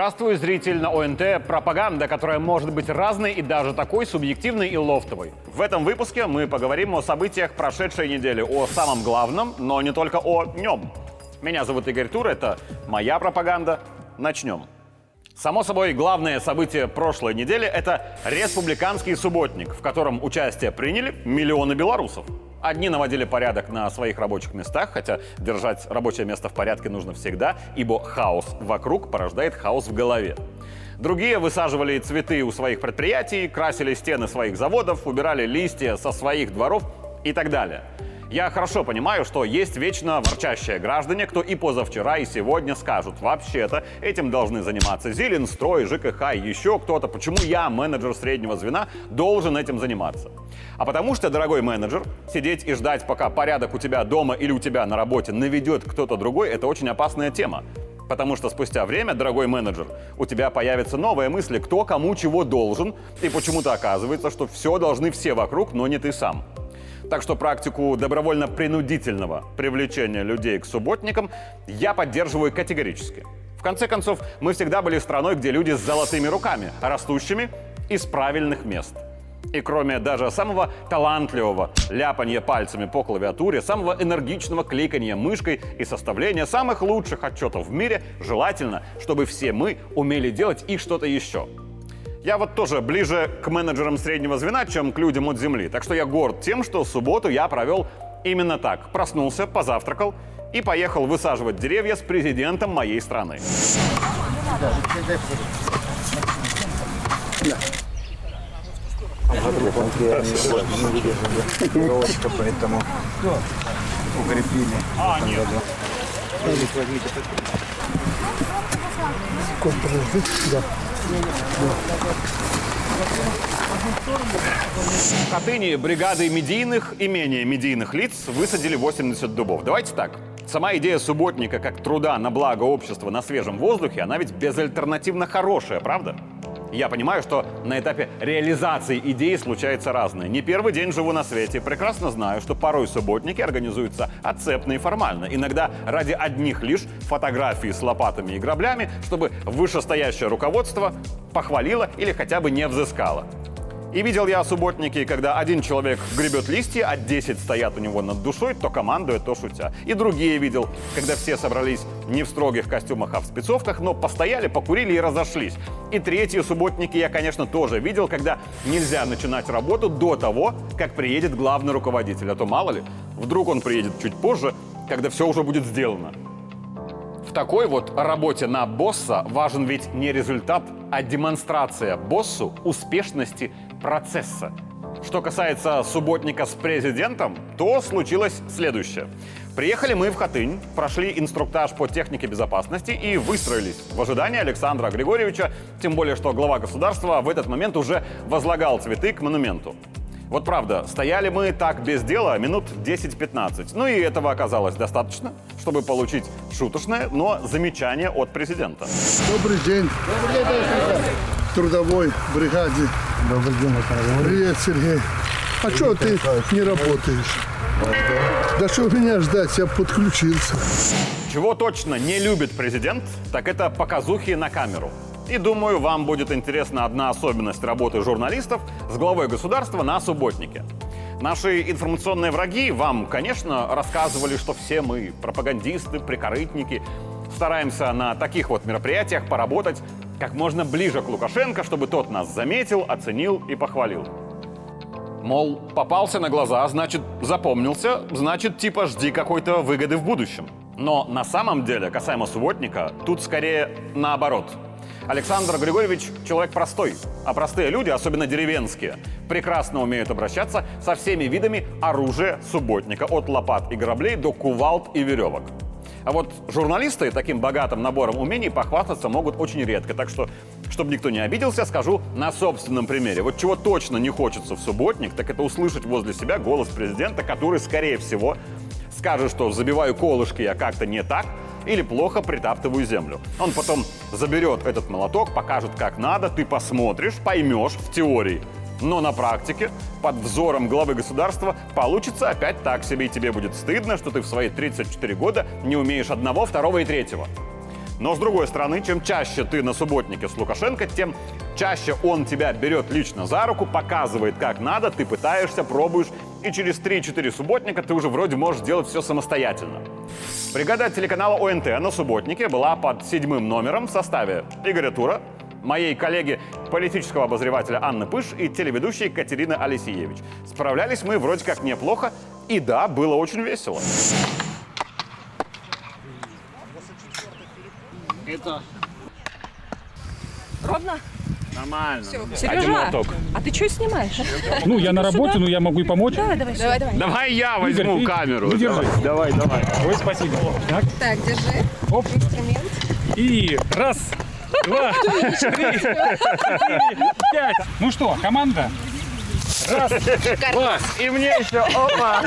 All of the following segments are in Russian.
Здравствуй, зритель на ОНТ. Пропаганда, которая может быть разной и даже такой субъективной и лофтовой. В этом выпуске мы поговорим о событиях прошедшей недели, о самом главном, но не только о нем. Меня зовут Игорь Тур, это моя пропаганда. Начнем. Само собой, главное событие прошлой недели – это республиканский субботник, в котором участие приняли миллионы белорусов. Одни наводили порядок на своих рабочих местах, хотя держать рабочее место в порядке нужно всегда, ибо хаос вокруг порождает хаос в голове. Другие высаживали цветы у своих предприятий, красили стены своих заводов, убирали листья со своих дворов и так далее. Я хорошо понимаю, что есть вечно ворчащие граждане, кто и позавчера, и сегодня скажут, вообще-то этим должны заниматься Зеленстрой, ЖКХ еще кто-то. Почему я, менеджер среднего звена, должен этим заниматься? А потому что, дорогой менеджер, сидеть и ждать, пока порядок у тебя дома или у тебя на работе наведет кто-то другой, это очень опасная тема. Потому что спустя время, дорогой менеджер, у тебя появятся новые мысли, кто кому чего должен, и почему-то оказывается, что все должны все вокруг, но не ты сам. Так что практику добровольно-принудительного привлечения людей к субботникам я поддерживаю категорически. В конце концов, мы всегда были страной, где люди с золотыми руками, растущими из правильных мест. И кроме даже самого талантливого ляпания пальцами по клавиатуре, самого энергичного кликания мышкой и составления самых лучших отчетов в мире, желательно, чтобы все мы умели делать и что-то еще – я вот тоже ближе к менеджерам среднего звена, чем к людям от земли. Так что я горд тем, что субботу я провел именно так. Проснулся, позавтракал и поехал высаживать деревья с президентом моей страны. поэтому укрепили. А, нет. Да. В Хатыни бригады медийных и менее медийных лиц высадили 80 дубов. Давайте так. Сама идея субботника как труда на благо общества на свежем воздухе, она ведь безальтернативно хорошая, правда? Я понимаю, что на этапе реализации идеи случается разное. Не первый день живу на свете, прекрасно знаю, что порой субботники организуются отцепно и формально. Иногда ради одних лишь фотографий с лопатами и граблями, чтобы вышестоящее руководство похвалило или хотя бы не взыскало. И видел я субботники, когда один человек гребет листья, а 10 стоят у него над душой, то командует, то шутя. И другие видел, когда все собрались не в строгих костюмах, а в спецовках, но постояли, покурили и разошлись. И третьи субботники я, конечно, тоже видел, когда нельзя начинать работу до того, как приедет главный руководитель. А то мало ли, вдруг он приедет чуть позже, когда все уже будет сделано. В такой вот работе на босса важен ведь не результат, а демонстрация боссу успешности процесса. Что касается субботника с президентом, то случилось следующее. Приехали мы в Хатынь, прошли инструктаж по технике безопасности и выстроились в ожидании Александра Григорьевича, тем более, что глава государства в этот момент уже возлагал цветы к монументу. Вот правда, стояли мы так без дела минут 10-15. Ну и этого оказалось достаточно, чтобы получить шуточное, но замечание от президента. Добрый день. Добрый день, товарищ трудовой бригаде. Добрый день, Александр Привет, Сергей. А что ты не работаешь? Да что меня ждать, я подключился. Чего точно не любит президент, так это показухи на камеру. И думаю, вам будет интересна одна особенность работы журналистов с главой государства на субботнике. Наши информационные враги вам, конечно, рассказывали, что все мы пропагандисты, прикорытники, стараемся на таких вот мероприятиях поработать как можно ближе к Лукашенко, чтобы тот нас заметил, оценил и похвалил. Мол, попался на глаза, значит, запомнился, значит, типа жди какой-то выгоды в будущем. Но на самом деле, касаемо субботника, тут скорее наоборот – Александр Григорьевич человек простой, а простые люди, особенно деревенские, прекрасно умеют обращаться со всеми видами оружия субботника, от лопат и граблей до кувалд и веревок. А вот журналисты таким богатым набором умений похвастаться могут очень редко. Так что, чтобы никто не обиделся, скажу на собственном примере. Вот чего точно не хочется в субботник, так это услышать возле себя голос президента, который, скорее всего, скажет, что забиваю колышки я как-то не так, или плохо притаптываю землю. Он потом заберет этот молоток, покажет, как надо, ты посмотришь, поймешь в теории. Но на практике, под взором главы государства, получится опять так себе, и тебе будет стыдно, что ты в свои 34 года не умеешь одного, второго и третьего. Но с другой стороны, чем чаще ты на субботнике с Лукашенко, тем чаще он тебя берет лично за руку, показывает, как надо, ты пытаешься, пробуешь, и через 3-4 субботника ты уже вроде можешь делать все самостоятельно. Бригада телеканала ОНТ на субботнике была под седьмым номером в составе Игоря Тура, моей коллеги политического обозревателя Анны Пыш и телеведущей Катерины Алисеевич. Справлялись мы вроде как неплохо, и да, было очень весело. Ровно? Нормально. Один Сережа, молоток. а ты что снимаешь? Ну, я на работе, но я могу и помочь. Давай, давай, давай, давай. Давай я возьму Игорь, камеру. ну, держи. Давай, давай. Ой, спасибо. Так, Так, держи. Оп. Инструмент. и раз, два, три, четыре, пять. Ну что, команда? Раз, два. И мне еще, опа!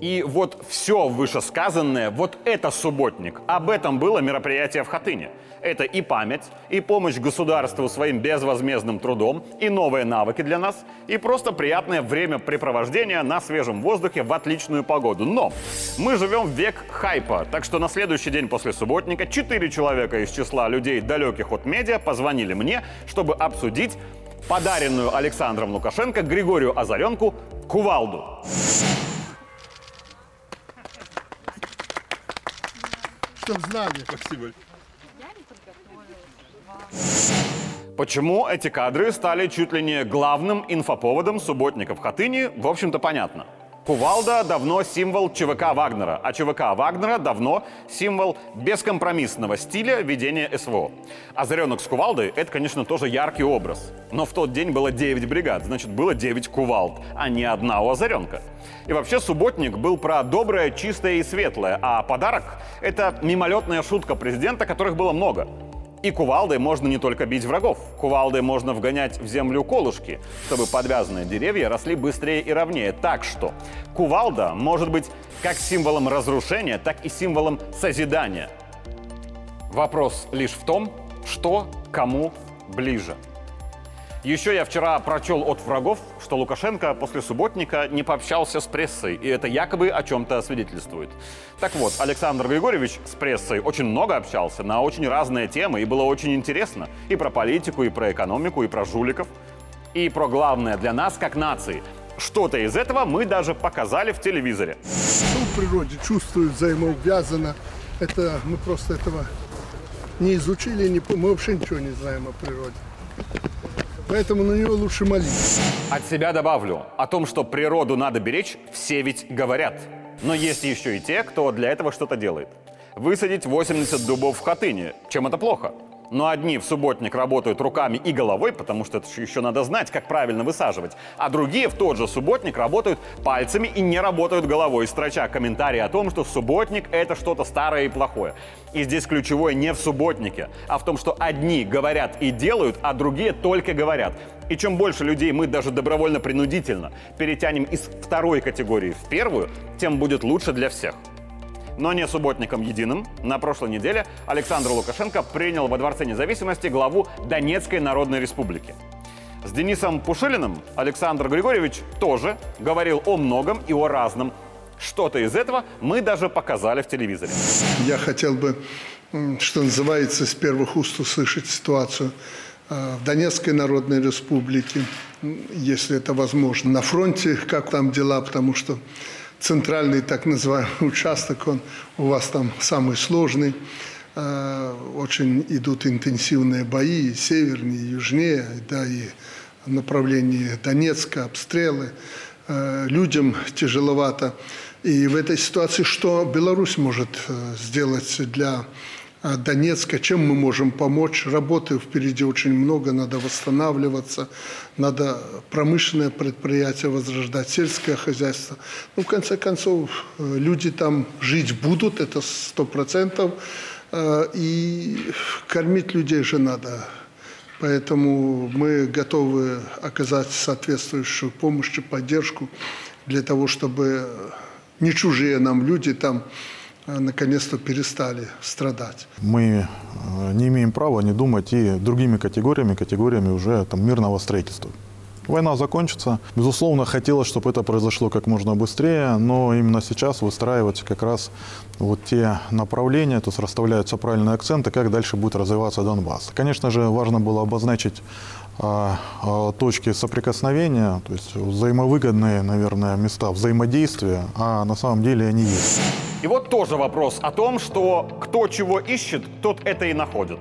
И вот все вышесказанное, вот это субботник. Об этом было мероприятие в Хатыне. Это и память, и помощь государству своим безвозмездным трудом, и новые навыки для нас, и просто приятное времяпрепровождение на свежем воздухе в отличную погоду. Но мы живем в век хайпа, так что на следующий день после субботника четыре человека из числа людей, далеких от медиа, позвонили мне, чтобы обсудить подаренную Александром Лукашенко Григорию Озаренку кувалду. Чтоб знали. Почему эти кадры стали чуть ли не главным инфоповодом субботника в Хатыни, в общем-то понятно. Кувалда давно символ ЧВК Вагнера, а ЧВК Вагнера давно символ бескомпромиссного стиля ведения СВО. Озаренок с кувалдой — это, конечно, тоже яркий образ. Но в тот день было 9 бригад, значит, было 9 кувалд, а не одна у Озаренка. И вообще субботник был про доброе, чистое и светлое, а подарок — это мимолетная шутка президента, которых было много. И кувалдой можно не только бить врагов. Кувалдой можно вгонять в землю колышки, чтобы подвязанные деревья росли быстрее и ровнее. Так что кувалда может быть как символом разрушения, так и символом созидания. Вопрос лишь в том, что кому ближе. Еще я вчера прочел от врагов, что Лукашенко после субботника не пообщался с прессой, и это якобы о чем-то свидетельствует. Так вот, Александр Григорьевич с прессой очень много общался на очень разные темы, и было очень интересно и про политику, и про экономику, и про жуликов, и про главное для нас как нации. Что-то из этого мы даже показали в телевизоре. Ну, в природе чувствуют взаимоувязано. Это мы просто этого не изучили, не, мы вообще ничего не знаем о природе. Поэтому на него лучше молиться. От себя добавлю, о том, что природу надо беречь, все ведь говорят. Но есть еще и те, кто для этого что-то делает. Высадить 80 дубов в Хатыне. Чем это плохо? Но одни в субботник работают руками и головой, потому что это еще надо знать, как правильно высаживать. А другие в тот же субботник работают пальцами и не работают головой, строча комментарии о том, что субботник — это что-то старое и плохое. И здесь ключевое не в субботнике, а в том, что одни говорят и делают, а другие только говорят. И чем больше людей мы даже добровольно-принудительно перетянем из второй категории в первую, тем будет лучше для всех. Но не субботником единым. На прошлой неделе Александр Лукашенко принял во Дворце независимости главу Донецкой Народной Республики. С Денисом Пушилиным Александр Григорьевич тоже говорил о многом и о разном. Что-то из этого мы даже показали в телевизоре. Я хотел бы, что называется, с первых уст услышать ситуацию э, в Донецкой Народной Республике, если это возможно. На фронте, как там дела, потому что центральный так называемый участок, он у вас там самый сложный. Э, Очень идут интенсивные бои, и севернее, и южнее, да, и в направлении Донецка, обстрелы. Э, Людям тяжеловато. И в этой ситуации что Беларусь может э, сделать для Донецка, чем мы можем помочь? Работы впереди очень много, надо восстанавливаться, надо промышленное предприятие возрождать, сельское хозяйство. Ну, в конце концов, э, люди там жить будут, это сто процентов, Э, и кормить людей же надо. Поэтому мы готовы оказать соответствующую помощь и поддержку для того, чтобы не чужие нам люди там наконец-то перестали страдать. Мы э, не имеем права не думать и другими категориями, категориями уже там, мирного строительства. Война закончится. Безусловно, хотелось, чтобы это произошло как можно быстрее, но именно сейчас выстраиваются как раз вот те направления, то есть расставляются правильные акценты, как дальше будет развиваться Донбасс. Конечно же, важно было обозначить а, а, точки соприкосновения, то есть взаимовыгодные, наверное, места взаимодействия, а на самом деле они есть. И вот тоже вопрос о том, что кто чего ищет, тот это и находит.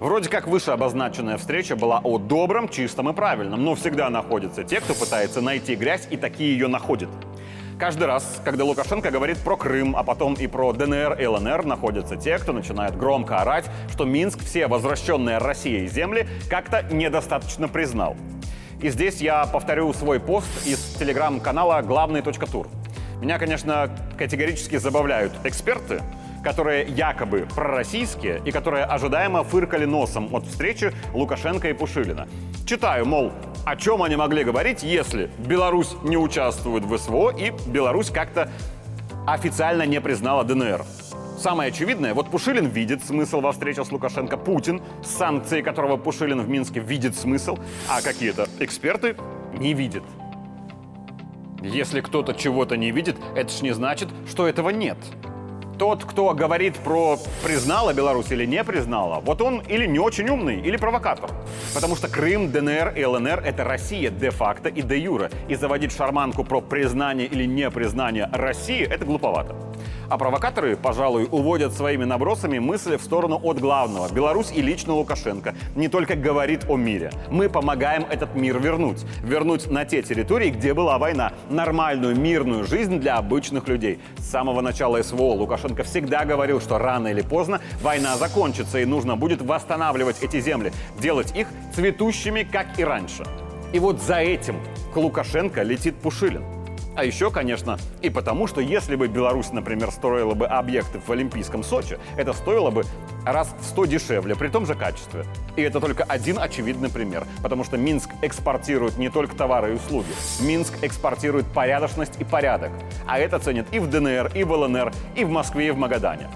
Вроде как выше обозначенная встреча была о добром, чистом и правильном, но всегда находятся те, кто пытается найти грязь и такие ее находят. Каждый раз, когда Лукашенко говорит про Крым, а потом и про ДНР и ЛНР, находятся те, кто начинает громко орать, что Минск все возвращенные Россией земли как-то недостаточно признал. И здесь я повторю свой пост из телеграм-канала «Главный точка тур». Меня, конечно, категорически забавляют эксперты, которые якобы пророссийские и которые ожидаемо фыркали носом от встречи Лукашенко и Пушилина. Читаю, мол, о чем они могли говорить, если Беларусь не участвует в СВО и Беларусь как-то официально не признала ДНР. Самое очевидное, вот Пушилин видит смысл во встрече с Лукашенко, Путин, с санкцией которого Пушилин в Минске видит смысл, а какие-то эксперты не видят. Если кто-то чего-то не видит, это ж не значит, что этого нет тот, кто говорит про признала Беларусь или не признала, вот он или не очень умный, или провокатор. Потому что Крым, ДНР и ЛНР — это Россия де-факто и де-юре. И заводить шарманку про признание или не признание России — это глуповато. А провокаторы, пожалуй, уводят своими набросами мысли в сторону от главного. Беларусь и лично Лукашенко не только говорит о мире. Мы помогаем этот мир вернуть. Вернуть на те территории, где была война. Нормальную мирную жизнь для обычных людей. С самого начала СВО Лукашенко всегда говорил, что рано или поздно война закончится и нужно будет восстанавливать эти земли. Делать их цветущими, как и раньше. И вот за этим к Лукашенко летит Пушилин. А еще, конечно, и потому, что если бы Беларусь, например, строила бы объекты в Олимпийском Сочи, это стоило бы раз в 100 дешевле, при том же качестве. И это только один очевидный пример, потому что Минск экспортирует не только товары и услуги. Минск экспортирует порядочность и порядок. А это ценят и в ДНР, и в ЛНР, и в Москве, и в Магадане.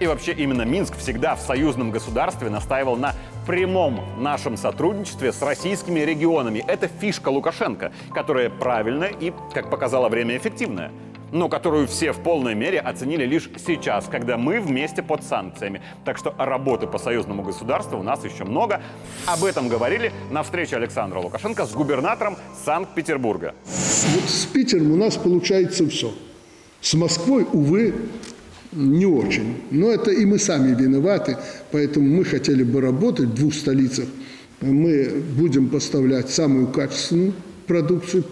И вообще именно Минск всегда в союзном государстве настаивал на прямом нашем сотрудничестве с российскими регионами. Это фишка Лукашенко, которая правильная и, как показало время, эффективная но которую все в полной мере оценили лишь сейчас, когда мы вместе под санкциями. Так что работы по союзному государству у нас еще много. Об этом говорили на встрече Александра Лукашенко с губернатором Санкт-Петербурга. Вот с Питером у нас получается все. С Москвой, увы, не очень. Но это и мы сами виноваты, поэтому мы хотели бы работать в двух столицах. Мы будем поставлять самую качественную продукцию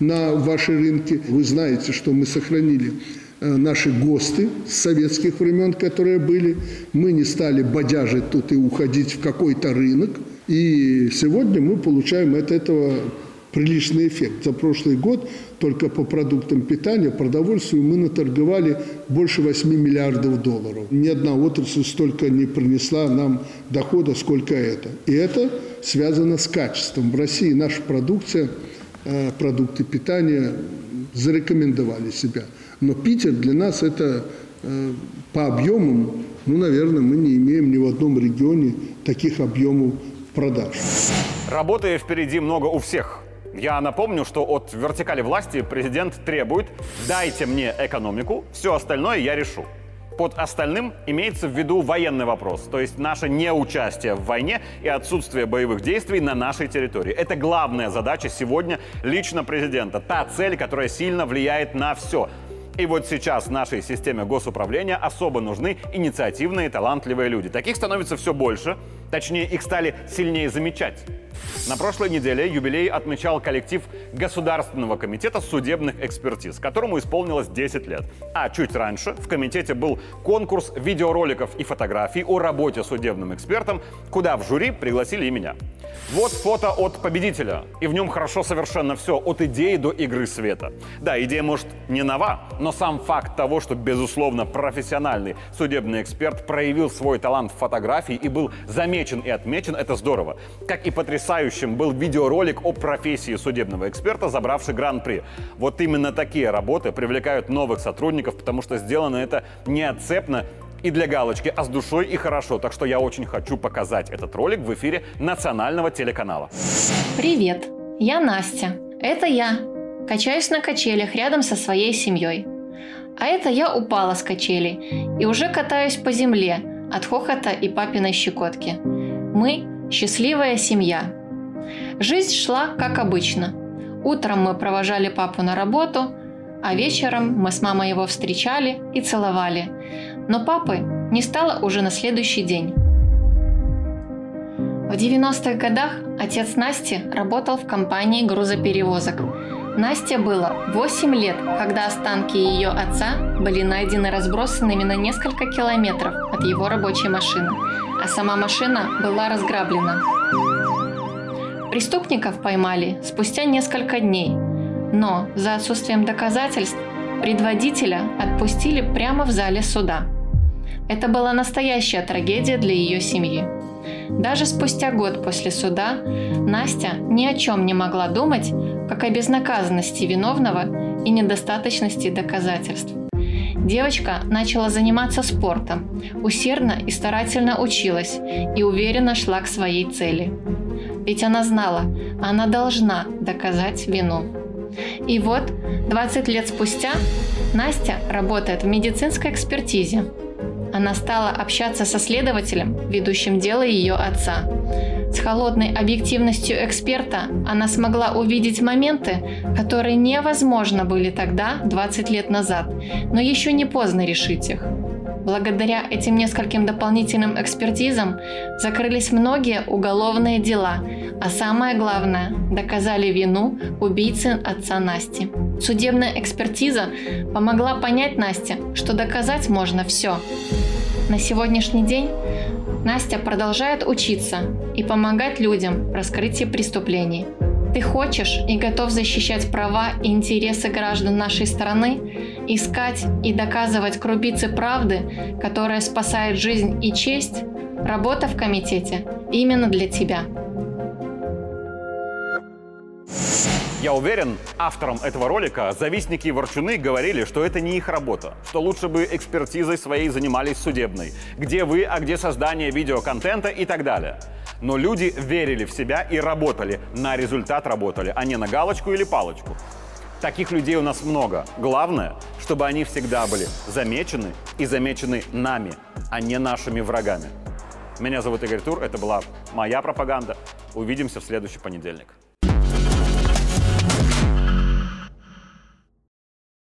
на ваши рынки. Вы знаете, что мы сохранили э, наши ГОСТы с советских времен, которые были. Мы не стали бодяжить тут и уходить в какой-то рынок. И сегодня мы получаем от этого приличный эффект. За прошлый год только по продуктам питания, продовольствию мы наторговали больше 8 миллиардов долларов. Ни одна отрасль столько не принесла нам дохода, сколько это. И это связано с качеством. В России наша продукция, э, продукты питания зарекомендовали себя. Но Питер для нас это э, по объемам, ну, наверное, мы не имеем ни в одном регионе таких объемов продаж. Работы впереди много у всех. Я напомню, что от вертикали власти президент требует «дайте мне экономику, все остальное я решу». Под остальным имеется в виду военный вопрос, то есть наше неучастие в войне и отсутствие боевых действий на нашей территории. Это главная задача сегодня лично президента, та цель, которая сильно влияет на все. И вот сейчас нашей системе госуправления особо нужны инициативные, талантливые люди. Таких становится все больше, точнее их стали сильнее замечать. На прошлой неделе юбилей отмечал коллектив Государственного комитета судебных экспертиз, которому исполнилось 10 лет. А чуть раньше в комитете был конкурс видеороликов и фотографий о работе судебным экспертом, куда в жюри пригласили и меня. Вот фото от победителя, и в нем хорошо совершенно все, от идеи до игры света. Да, идея может не нова, но сам факт того, что, безусловно, профессиональный судебный эксперт проявил свой талант в фотографии и был замечен и отмечен, это здорово. Как и потрясающим был видеоролик о профессии судебного эксперта, забравший гран-при. Вот именно такие работы привлекают новых сотрудников, потому что сделано это неотцепно и для галочки, а с душой и хорошо. Так что я очень хочу показать этот ролик в эфире национального телеканала. Привет! Я Настя. Это я. Качаюсь на качелях рядом со своей семьей. А это я упала с качелей и уже катаюсь по земле от хохота и папиной щекотки. Мы – счастливая семья. Жизнь шла как обычно. Утром мы провожали папу на работу, а вечером мы с мамой его встречали и целовали. Но папы не стало уже на следующий день. В 90-х годах отец Насти работал в компании грузоперевозок. Насте было 8 лет, когда останки ее отца были найдены разбросанными на несколько километров от его рабочей машины, а сама машина была разграблена. Преступников поймали спустя несколько дней, но за отсутствием доказательств предводителя отпустили прямо в зале суда. Это была настоящая трагедия для ее семьи. Даже спустя год после суда Настя ни о чем не могла думать, как о безнаказанности виновного и недостаточности доказательств. Девочка начала заниматься спортом, усердно и старательно училась и уверенно шла к своей цели. Ведь она знала, она должна доказать вину. И вот, 20 лет спустя, Настя работает в медицинской экспертизе, она стала общаться со следователем, ведущим дело ее отца. С холодной объективностью эксперта она смогла увидеть моменты, которые невозможно были тогда, 20 лет назад, но еще не поздно решить их. Благодаря этим нескольким дополнительным экспертизам закрылись многие уголовные дела, а самое главное – доказали вину убийцы отца Насти. Судебная экспертиза помогла понять Насте, что доказать можно все. На сегодняшний день Настя продолжает учиться и помогать людям в раскрытии преступлений. Ты хочешь и готов защищать права и интересы граждан нашей страны, искать и доказывать крупицы правды, которая спасает жизнь и честь? Работа в комитете именно для тебя. Я уверен, авторам этого ролика завистники и ворчуны говорили, что это не их работа, что лучше бы экспертизой своей занимались судебной, где вы, а где создание видеоконтента и так далее. Но люди верили в себя и работали, на результат работали, а не на галочку или палочку. Таких людей у нас много. Главное, чтобы они всегда были замечены и замечены нами, а не нашими врагами. Меня зовут Игорь Тур, это была моя пропаганда. Увидимся в следующий понедельник.